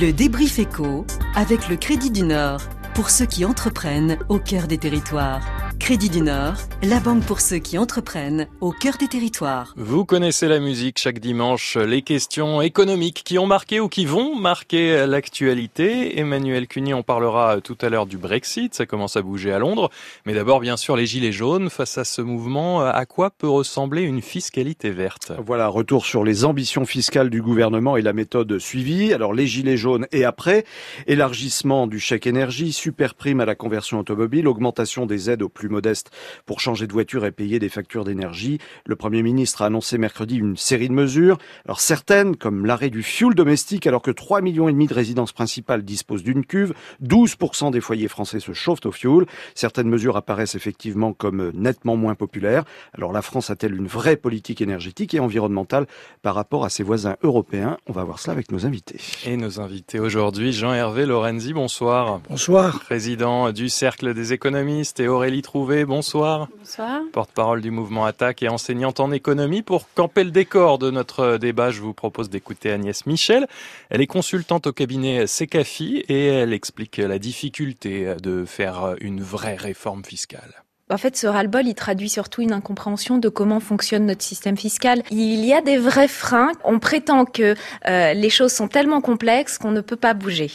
Le débrief éco avec le Crédit du Nord pour ceux qui entreprennent au cœur des territoires. Crédit du Nord, la banque pour ceux qui entreprennent au cœur des territoires. Vous connaissez la musique chaque dimanche, les questions économiques qui ont marqué ou qui vont marquer l'actualité. Emmanuel Cuny, on parlera tout à l'heure du Brexit, ça commence à bouger à Londres. Mais d'abord, bien sûr, les gilets jaunes. Face à ce mouvement, à quoi peut ressembler une fiscalité verte? Voilà, retour sur les ambitions fiscales du gouvernement et la méthode suivie. Alors les gilets jaunes et après, élargissement du chèque énergie, super prime à la conversion automobile, augmentation des aides aux plus modestes pour changer de voiture et payer des factures d'énergie. Le Premier ministre a annoncé mercredi une série de mesures. Alors certaines, comme l'arrêt du fioul domestique, alors que 3 millions et demi de résidences principales disposent d'une cuve, 12% des foyers français se chauffent au fioul. Certaines mesures apparaissent effectivement comme nettement moins populaires. Alors la France a-t-elle une vraie politique énergétique et environnementale par rapport à ses voisins européens? On va voir cela avec nos invités. Et nos invités aujourd'hui, Jean-Hervé Lorenzi, bonsoir. Bonsoir. Président du Cercle des économistes et Aurélie Trou bonsoir. Bonsoir. Porte-parole du mouvement Attaque et enseignante en économie. Pour camper le décor de notre débat, je vous propose d'écouter Agnès Michel. Elle est consultante au cabinet Secafi et elle explique la difficulté de faire une vraie réforme fiscale. En fait, ce ras-le-bol, il traduit surtout une incompréhension de comment fonctionne notre système fiscal. Il y a des vrais freins. On prétend que euh, les choses sont tellement complexes qu'on ne peut pas bouger.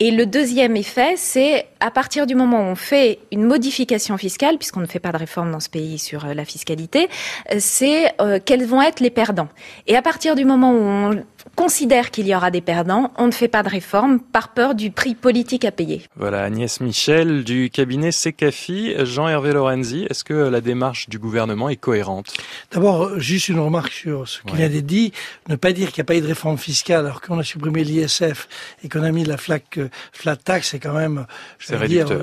Et le deuxième effet, c'est à partir du moment où on fait une modification fiscale, puisqu'on ne fait pas de réforme dans ce pays sur euh, la fiscalité, euh, c'est euh, quels vont être les perdants. Et à partir du moment où on considère qu'il y aura des perdants, on ne fait pas de réforme par peur du prix politique à payer. Voilà, Agnès Michel du cabinet Secafi. Jean-Hervé Lorenzi, est-ce que la démarche du gouvernement est cohérente? D'abord, juste une remarque sur ce qui vient d'être dit. Ne pas dire qu'il n'y a pas eu de réforme fiscale alors qu'on a supprimé l'ISF et qu'on a mis la flat, flat tax, c'est quand même, je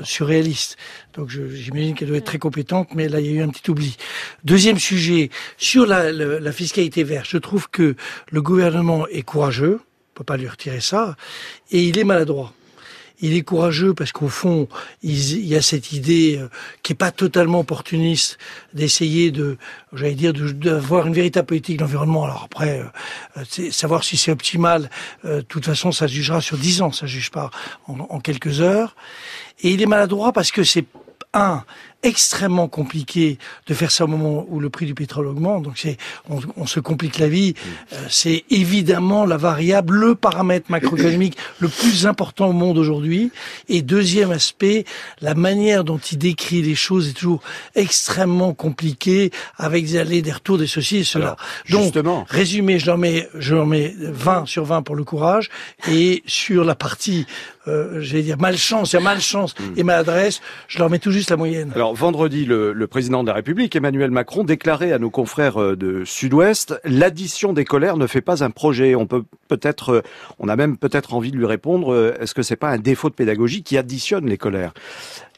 surréaliste. Donc j'imagine qu'elle doit être très compétente, mais là il y a eu un petit oubli. Deuxième sujet, sur la, la fiscalité verte, je trouve que le gouvernement est courageux, on peut pas lui retirer ça, et il est maladroit. Il est courageux parce qu'au fond, il, y a cette idée euh, qui est pas totalement opportuniste d'essayer de, j'allais dire, d'avoir une véritable politique d'environnement. Alors après, euh, euh savoir si c'est optimal, de toute façon, ça se jugera sur dix ans, ça se juge pas en quelques heures. Et il est maladroit parce que c'est un extrêmement compliqué de faire ça au moment où le prix du pétrole augmente. Donc c'est, on, on, se complique la vie. Euh, c'est évidemment la variable, le paramètre macroéconomique le plus important au monde aujourd'hui. Et deuxième aspect, la manière dont il décrit les choses est toujours extrêmement compliquée, avec des allées, des retours, des ceci et cela. Donc, justement. résumé, je leur mets, je leur mets 20 sur 20 pour le courage. Et sur la partie, euh, j'allais dire malchance, il y a malchance hmm. et maladresse, je leur mets tout juste la moyenne. Alors, vendredi, le, président de la République, Emmanuel Macron, déclarait à nos confrères euh, de Sud-Ouest l'addition des colères ne fait pas un projet. On peut peut-être, euh, on a même peut-être envie de lui répondre euh, est-ce que c'est pas un défaut de pédagogie qui additionne les colères?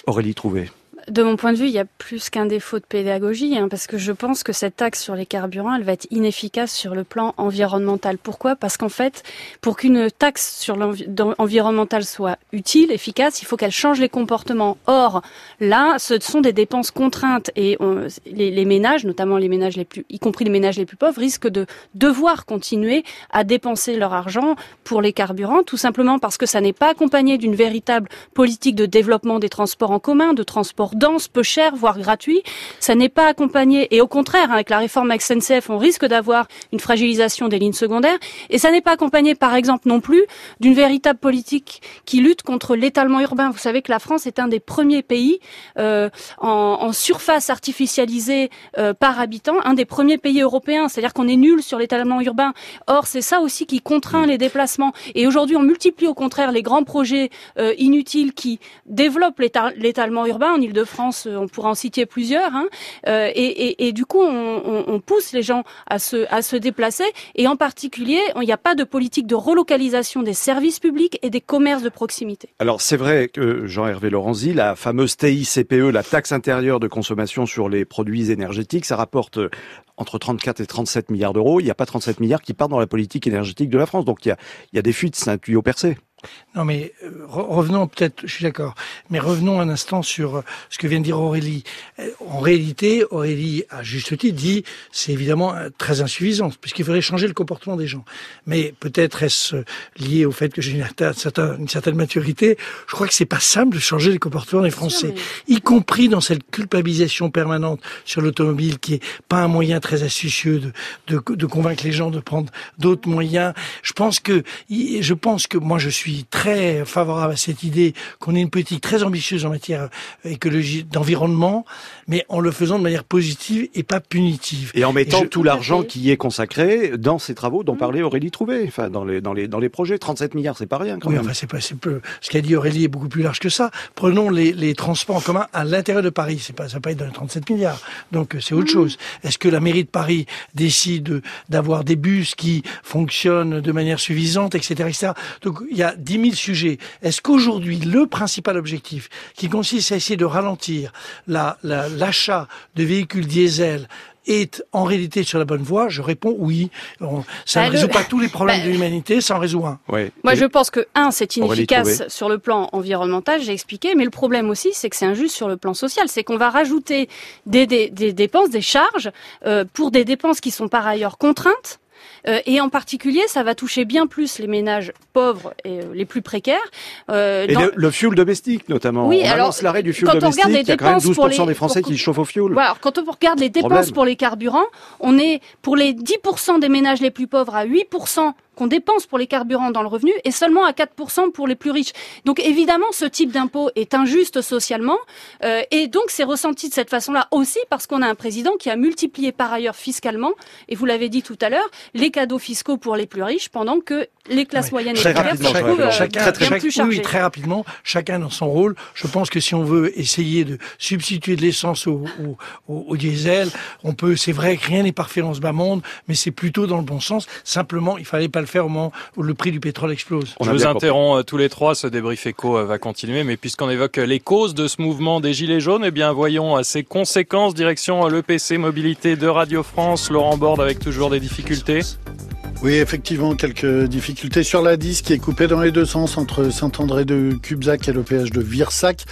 Aurélie Trouvé. De mon point de vue, il y a plus qu'un défaut de pédagogie, hein, parce que je pense que cette taxe sur les carburants, elle va être inefficace sur le plan environnemental. Pourquoi? Parce qu'en fait, pour qu'une taxe sur l'environnemental soit utile, efficace, il faut qu'elle change les comportements. Or, là, ce sont des dépenses contraintes et les, les, ménages, notamment les ménages les plus, y compris les ménages les plus pauvres, risquent de devoir continuer à dépenser leur argent pour les carburants, tout simplement parce que ça n'est pas accompagné d'une véritable politique de développement des transports en commun, de transports dense, peu cher, voire gratuit. Ça n'est pas accompagné, et au contraire, avec la réforme SNCF, on risque d'avoir une fragilisation des lignes secondaires, et ça n'est pas accompagné, par exemple, non plus d'une véritable politique qui lutte contre l'étalement urbain. Vous savez que la France est un des premiers pays euh, en, surface artificialisée euh, par habitant, un des premiers pays européens, c'est-à-dire qu'on est nul sur l'étalement urbain. Or, c'est ça aussi qui contraint les déplacements. Et aujourd'hui, on multiplie au contraire les grands projets euh, inutiles qui développent l'étalement urbain en France, euh, on pourra en citer plusieurs. Hein. Euh, et, du coup, on, pousse les gens à se, déplacer. Et en particulier, il n'y a pas de politique de relocalisation des services publics et des commerces de proximité. Alors c'est vrai que Jean-Hervé Lorenzi, la fameuse TICPE, la taxe intérieure de consommation sur les produits énergétiques, ça rapporte euh, entre 34 et 37 milliards d'euros. Il n'y a pas 37 milliards qui partent dans la politique énergétique de la France. Donc il y a des fuites, c'est un tuyau percé. Non, mais euh, revenons peut-être, je suis d'accord, mais revenons un instant sur euh, ce que vient de dire Aurélie. Euh, en réalité, Aurélie, à juste titre, dit c'est évidemment très insuffisant, puisqu'il faudrait changer le comportement des gens. Mais peut-être est-ce lié au fait que j'ai une, une, certaine maturité. Je crois que c'est pas simple de changer le comportement des Français, y compris dans cette culpabilisation permanente sur l'automobile, qui est pas un moyen très astucieux de, de, de convaincre les gens de prendre d'autres moyens. Je pense que, je pense que moi je suis très très favorable à cette idée qu'on ait une politique très ambitieuse en matière écologique, d'environnement, mais en le faisant de manière positive et pas punitive. Et en mettant tout l'argent qui y est consacré dans ces travaux dont mmh. parlait Aurélie Trouvé, enfin dans les dans les dans les projets, 37 milliards, c'est pas rien. Quand oui, même. enfin c'est pas peu. Ce qu'a dit Aurélie est beaucoup plus large que ça. Prenons les, les transports en commun à l'intérieur de Paris, c'est pas ça va pas être dans les 37 milliards. Donc c'est autre mmh. chose. Est-ce que la mairie de Paris décide d'avoir des bus qui fonctionnent de manière suffisante, etc., etc. Donc il y a 10 000 sujet. Est-ce qu'aujourd'hui, le principal objectif, qui consiste à essayer de ralentir l'achat la, de véhicules diesel est en réalité sur la bonne voie? Je réponds oui. Ça bah, ne résout pas tous les problèmes bah, de l'humanité, ça en résout un. Moi, je pense que, un, c'est inefficace sur le plan environnemental, j'ai expliqué, mais le problème aussi, c'est que c'est injuste sur le plan social. C'est qu'on va rajouter des, dépenses, des charges, euh, pour des dépenses qui sont par ailleurs contraintes, euh, et en particulier, ça va toucher bien plus les ménages pauvres et euh, les plus précaires. Euh, et le, fuel domestique, notamment. Oui, on alors, l'arrêt du fuel domestique. il y a quand même 12% des Français qui chauffent au fuel. Voilà, alors, quand on regarde les dépenses pour les carburants, on est pour les 10% des ménages les plus pauvres à 8% qu'on dépense pour les carburants dans le revenu et seulement à 4% pour les plus riches. Donc évidemment, ce type d'impôt est injuste socialement euh, et donc c'est ressenti de cette façon-là aussi parce qu'on a un président qui a multiplié par ailleurs fiscalement, et vous l'avez dit tout à l'heure, les cadeaux fiscaux pour les plus riches pendant que les classes moyennes et se retrouvent euh, chacun, bien plus chargées. Oui, très rapidement, chacun dans son rôle. Je pense que si on veut essayer de substituer de l'essence au, au, au, diesel, on peut, c'est vrai que rien n'est parfait en ce bas monde, mais c'est plutôt dans le bon sens. Simplement, il fallait pas le faire au moment où le prix du pétrole explose. On Je vous interromps euh, tous les trois, ce débrief éco euh, va continuer, mais puisqu'on évoque les causes de ce mouvement des Gilets jaunes, eh bien voyons ses conséquences. Direction l'EPC Mobilité de Radio France, Laurent Borde avec toujours des difficultés. Oui, effectivement, quelques difficultés sur la 10 qui est coupée dans les deux sens entre Saint-André de Cubzac et le péage de Virsac.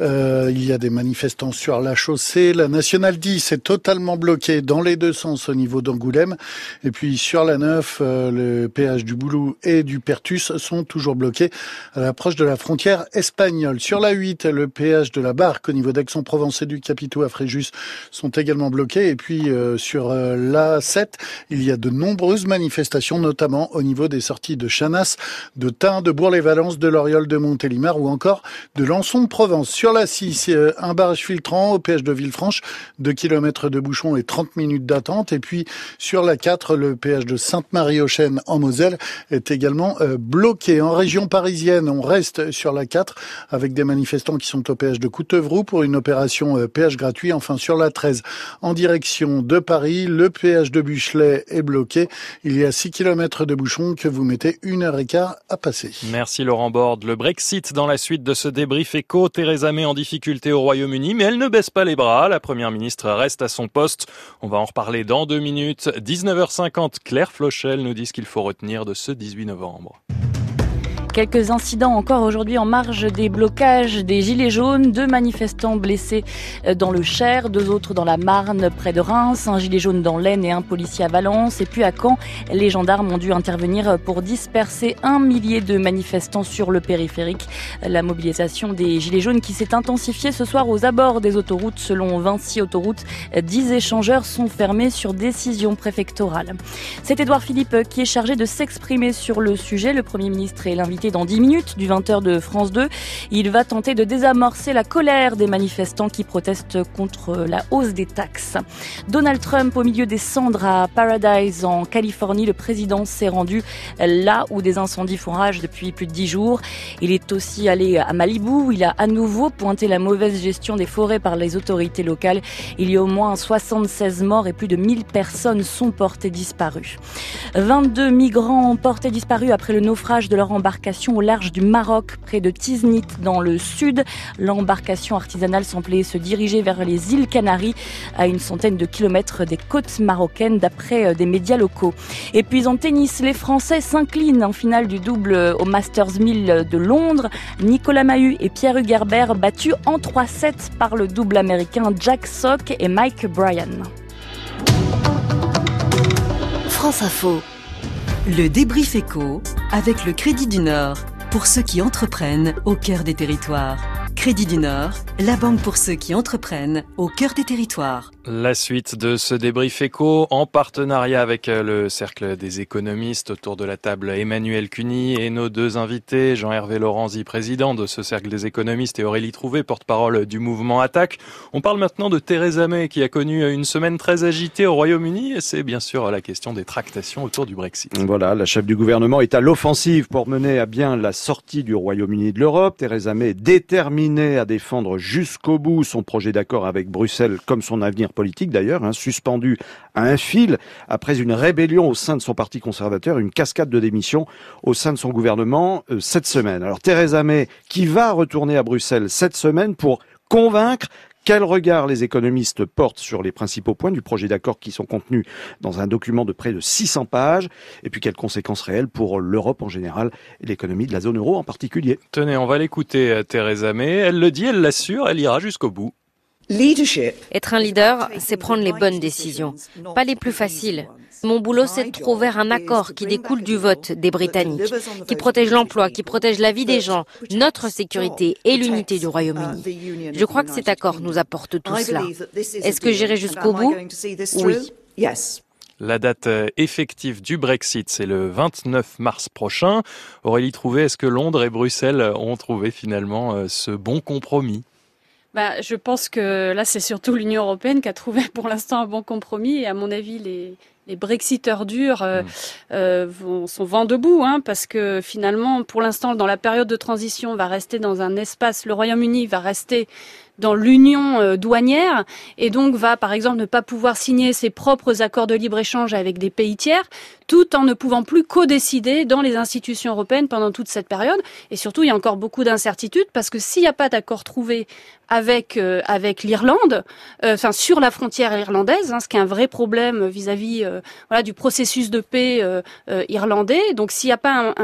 Euh, il y a des manifestants sur la chaussée. La nationale 10 est totalement bloquée dans les deux sens au niveau d'Angoulême. Et puis sur la 9, euh, le péage du Boulou et du Pertus sont toujours bloqués à l'approche de la frontière espagnole. Sur la 8, le péage de la Barque au niveau d'Aix-en-Provence et du Capitaux à Fréjus sont également bloqués. Et puis euh, sur la 7, il y a de nombreuses manifestations, notamment au niveau des sorties de Chanas, de Tain, de Bourg-les-Valences, de Loriol, de Montélimar ou encore de Lançon-Provence. Sur sur la 6, un barrage filtrant au péage de Villefranche, 2 km de bouchon et 30 minutes d'attente. Et puis sur la 4, le péage de Sainte-Marie-aux-Chênes en Moselle est également euh, bloqué. En région parisienne, on reste sur la 4 avec des manifestants qui sont au péage de Coutevroux pour une opération euh, péage gratuit. Enfin sur la 13, en direction de Paris, le péage de Buchelet est bloqué. Il y a 6 km de bouchon que vous mettez une heure et quart à passer. Merci Laurent Borde. Le Brexit dans la suite de ce débrief éco. Theresa en difficulté au Royaume-Uni, mais elle ne baisse pas les bras. La première ministre reste à son poste. On va en reparler dans deux minutes. 19h50, Claire Flochel nous dit ce qu'il faut retenir de ce 18 novembre. Quelques incidents encore aujourd'hui en marge des blocages des Gilets jaunes. Deux manifestants blessés euh, dans le Cher, deux autres dans la Marne près de Reims, un gilet jaune dans l'Aisne et un policier à Valence. Et puis à Caen, les gendarmes ont dû intervenir pour disperser un millier de manifestants sur le périphérique. La mobilisation des Gilets jaunes qui s'est intensifiée ce soir aux abords des autoroutes. Selon Vinci Autoroute, dix échangeurs sont fermés sur décision préfectorale. C'est Édouard Philippe qui est chargé de s'exprimer sur le sujet. Le Premier ministre est l'invité dans 10 minutes du 20h de France 2. Il va tenter de désamorcer la colère des manifestants qui protestent contre la hausse des taxes. Donald Trump au milieu des cendres à Paradise en Californie. Le président s'est rendu là où des incendies font rage depuis plus de 10 jours. Il est aussi allé à Malibu où il a à nouveau pointé la mauvaise gestion des forêts par les autorités locales. Il y a au moins 76 morts et plus de 1000 personnes sont portées disparues. 22 migrants portés disparus après le naufrage de leur embarcation au large du Maroc, près de Tiznit, dans le sud. L'embarcation artisanale semblait se diriger vers les îles Canaries, à une centaine de kilomètres des côtes marocaines, d'après euh, des médias locaux. Et puis en tennis, les Français s'inclinent en finale du double au Masters 1000 de Londres. Nicolas Mahut et Pierre Hugerbert battus en 3-7 par le double américain Jack Sock et Mike Bryan. France Info. Le débrief éco avec le Crédit du Nord pour ceux qui entreprennent au cœur des territoires. Crédit du Nord, la banque pour ceux qui entreprennent au cœur des territoires. La suite de ce débrief éco en partenariat avec euh, le Cercle des économistes autour de la table Emmanuel Cuny et nos deux invités, Jean-Hervé Lorenzi, président de ce Cercle des économistes et Aurélie Trouvé, porte-parole du mouvement Attaque. On parle maintenant de Theresa May qui a connu une semaine très agitée au Royaume-Uni et c'est bien sûr la question des tractations autour du Brexit. Voilà, la chef du gouvernement est à l'offensive pour mener à bien la sortie du Royaume-Uni de l'Europe. Theresa May est déterminée à défendre jusqu'au bout son projet d'accord avec Bruxelles comme son avenir politique d'ailleurs, hein, suspendu à un fil après une rébellion au sein de son parti conservateur, une cascade de démissions au sein de son gouvernement euh, cette semaine. Alors Theresa May qui va retourner à Bruxelles cette semaine pour convaincre quel regard les économistes portent sur les principaux points du projet d'accord qui sont contenus dans un document de près de 600 pages Et puis quelles conséquences réelles pour l'Europe en général et l'économie de la zone euro en particulier? Tenez, on va l'écouter, euh, Theresa May. Elle le dit, elle l'assure, elle ira jusqu'au bout. Être un leader, c'est prendre les bonnes décisions, pas les plus faciles. Mon boulot, c'est de trouver un accord qui découle du vote des Britanniques, qui protège l'emploi, qui protège la vie des gens, notre sécurité et l'unité du Royaume-Uni. Je crois que cet accord nous apporte tout cela. Est-ce que j'irai jusqu'au bout? Oui. La date euh, effective du Brexit, c'est le 29 mars prochain. Aurélie Trouvé, est-ce que Londres et Bruxelles ont trouvé finalement euh, ce bon compromis? Bah, je pense que là, c'est surtout l'Union européenne qui a trouvé pour l'instant un bon compromis. Et à mon avis, les, les Brexiteurs durs euh, mm. euh, vont, sont vent debout, hein, parce que finalement, pour l'instant, dans la période de transition, on va rester dans un espace, le Royaume-Uni va rester dans l'union euh, douanière et donc va par exemple ne pas pouvoir signer ses propres accords de libre-échange avec des pays tiers tout en ne pouvant plus co-décider dans les institutions européennes pendant toute cette période et surtout il y a encore beaucoup d'incertitudes parce que s'il n'y a pas d'accord trouvé avec euh, avec l'Irlande, euh, enfin sur la frontière irlandaise, hein, ce qui est un vrai problème vis-à-vis voilà du processus de paix irlandais. Donc s'il n'y a pas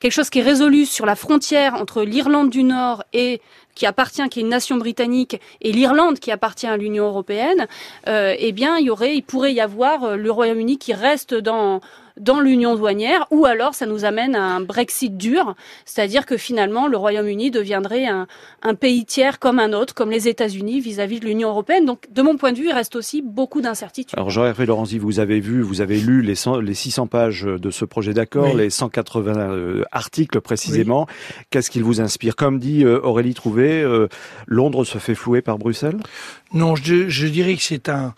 quelque chose qui est résolu sur la frontière entre l'Irlande du Nord et qui appartient, qui est une nation britannique, et l'Irlande qui appartient à l'Union européenne, euh, eh bien, il y aurait, il pourrait y avoir euh, le Royaume-Uni qui reste dans dans l'union douanière, ou alors ça nous amène à un Brexit dur, c'est-à-dire que finalement le Royaume-Uni deviendrait un, un, pays tiers comme un autre, comme les États-Unis vis-à-vis de l'Union européenne. Donc de mon point de vue, il reste aussi beaucoup d'incertitudes. Alors Jean-Hervé Lorenzi, vous avez vu, vous avez lu les, les 600 pages de ce projet d'accord, les 180 euh, articles précisément. Qu'est-ce qu'il vous inspire? Comme dit euh, Aurélie Trouvé, euh, Londres se fait flouer par Bruxelles? Non, je, je dirais que c'est un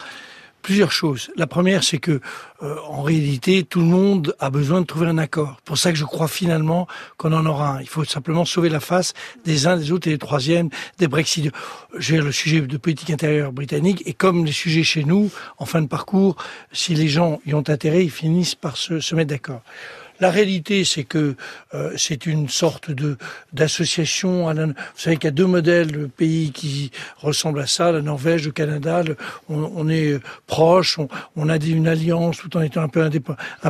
plusieurs choses. La première, c'est que euh, en réalité, tout le monde a besoin de trouver un accord. Pour ça que je crois finalement qu'on en aura un. Il faut simplement sauver la face des uns, des autres et des troisièmes, des Brexit. J'ai le sujet de politique intérieure britannique et comme les sujets chez nous, en fin de parcours, si les gens y ont intérêt, ils finissent par se, se mettre d'accord. La réalité, c'est que euh, c'est une sorte de d'association. Vous savez qu'il y a deux modèles de pays qui ressemblent à ça, la Norvège, le Canada. on, est proche, on, on, a une alliance tout en étant un peu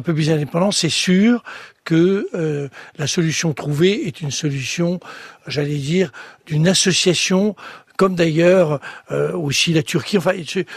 peu plus indépendant. C'est sûr que euh, la solution trouvée est une solution, j'allais dire, d'une association comme d'ailleurs euh, aussi la Turquie. Enfin,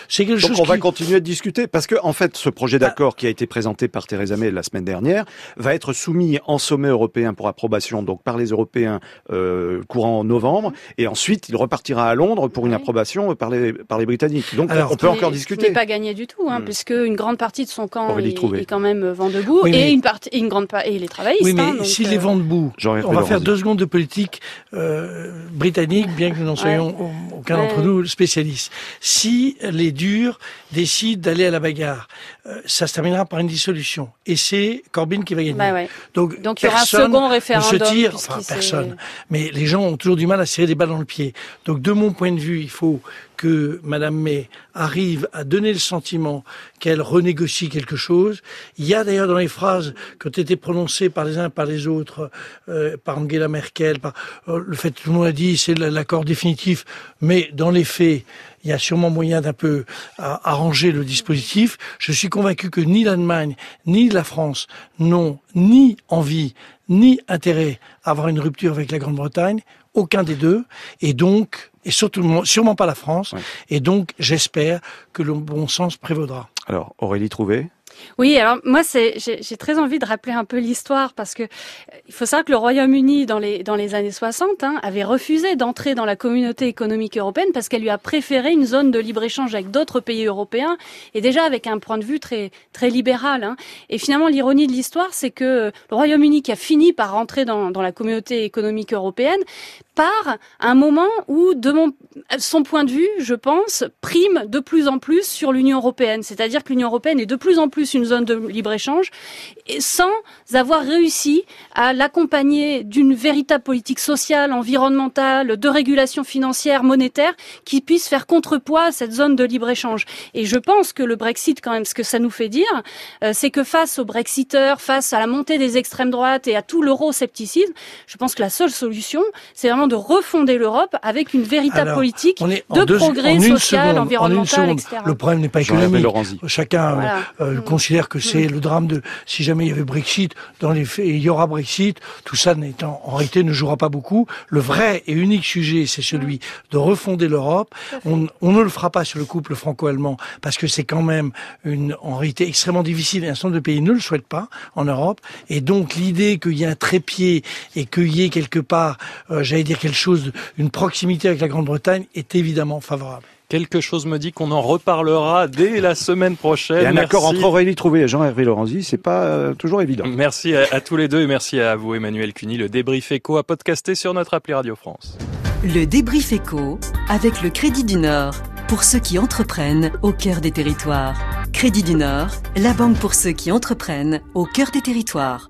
c'est quelque Donc chose. on va continuer de discuter parce que en fait, ce projet d'accord qui a été présenté par Theresa May la semaine dernière va être soumis en sommet européen pour approbation, donc par les Européens euh, courant novembre, et ensuite il repartira à Londres pour une approbation par les par les Britanniques. Donc on peut encore discuter. Ce n'est pas gagné du tout, hein, hmm. puisque une grande partie de son camp est, est, quand même vent debout et une partie, une grande et les travaillistes. Oui, mais hein, si les vents debout, on va faire deux secondes de politique euh, britannique, bien que nous n'en soyons aucun d'entre nous spécialiste. Si les durs décident d'aller à la bagarre, euh, ça se terminera par une dissolution. Et c'est Corbyn qui va gagner. Bah Donc, Donc il y aura un second référendum. Se tire, enfin personne. Mais les gens ont toujours du mal à serrer des balles dans le pied. Donc de mon point de vue, il faut que Madame May arrive à donner le sentiment qu'elle renégocie quelque chose. Il y a d'ailleurs dans les phrases qui ont été prononcées par les uns par les autres, euh, par Angela Merkel, par euh, le fait que tout le monde a dit c'est l'accord définitif, mais dans les faits, il y a sûrement moyen d'un peu arranger le dispositif. Je suis convaincu que ni l'Allemagne ni la France n'ont ni envie ni intérêt à avoir une rupture avec la Grande-Bretagne, aucun des deux, et donc, et surtout, sûrement pas la France, et donc j'espère que le bon sens prévaudra. Alors, Aurélie Trouvé? Oui, alors moi, j'ai très envie de rappeler un peu l'histoire parce que il faut savoir que le Royaume-Uni, dans les, dans les années 60, hein, avait refusé d'entrer dans la communauté économique européenne parce qu'elle lui a préféré une zone de libre-échange avec d'autres pays européens et déjà avec un point de vue très, très libéral. Hein. Et finalement, l'ironie de l'histoire, c'est que le Royaume-Uni qui a fini par rentrer dans, dans la communauté économique européenne part un moment où, de mon, son point de vue, je pense, prime de plus en plus sur l'Union européenne. C'est-à-dire que l'Union européenne est de plus en plus une zone de libre-échange, sans avoir réussi à l'accompagner d'une véritable politique sociale, environnementale, de régulation financière, monétaire, qui puisse faire contrepoids à cette zone de libre-échange. Et je pense que le Brexit, quand même, ce que ça nous fait dire, euh, c'est que face aux Brexiteurs, face à la montée des extrêmes droites et à tout l'euroscepticisme, je pense que la seule solution, c'est vraiment de refonder l'Europe avec une véritable politique de progrès social, environnemental, etc. Le problème n'est pas économique. Chacun euh, mm. considère que c'est mm. le drame de si jamais il y avait Brexit, dans les faits, il y aura Brexit, tout ça n'étant en réalité ne jouera pas beaucoup. Le vrai et unique sujet, c'est celui mm. de refonder l'Europe. On, on, ne le fera pas sur le couple franco-allemand parce que c'est quand même une en réalité extrêmement difficile et un certain nombre de pays ne le souhaitent pas en Europe. Et donc l'idée qu'il y ait un trépied et qu'il y ait quelque part, euh, j'allais dire quelque chose, une proximité avec la Grande-Bretagne est évidemment favorable. Quelque chose me dit qu'on en reparlera dès la semaine prochaine. un accord entre Aurélie Trouvé et Jean-Hervé Lorenzi, c'est pas euh, toujours évident. Merci à, tous les deux et merci à vous Emmanuel Cuny. Le débrief éco à podcaster sur notre appli Radio France. Le débrief éco avec le Crédit du Nord pour ceux qui entreprennent au cœur des territoires. Crédit du Nord, la banque pour ceux qui entreprennent au cœur des territoires.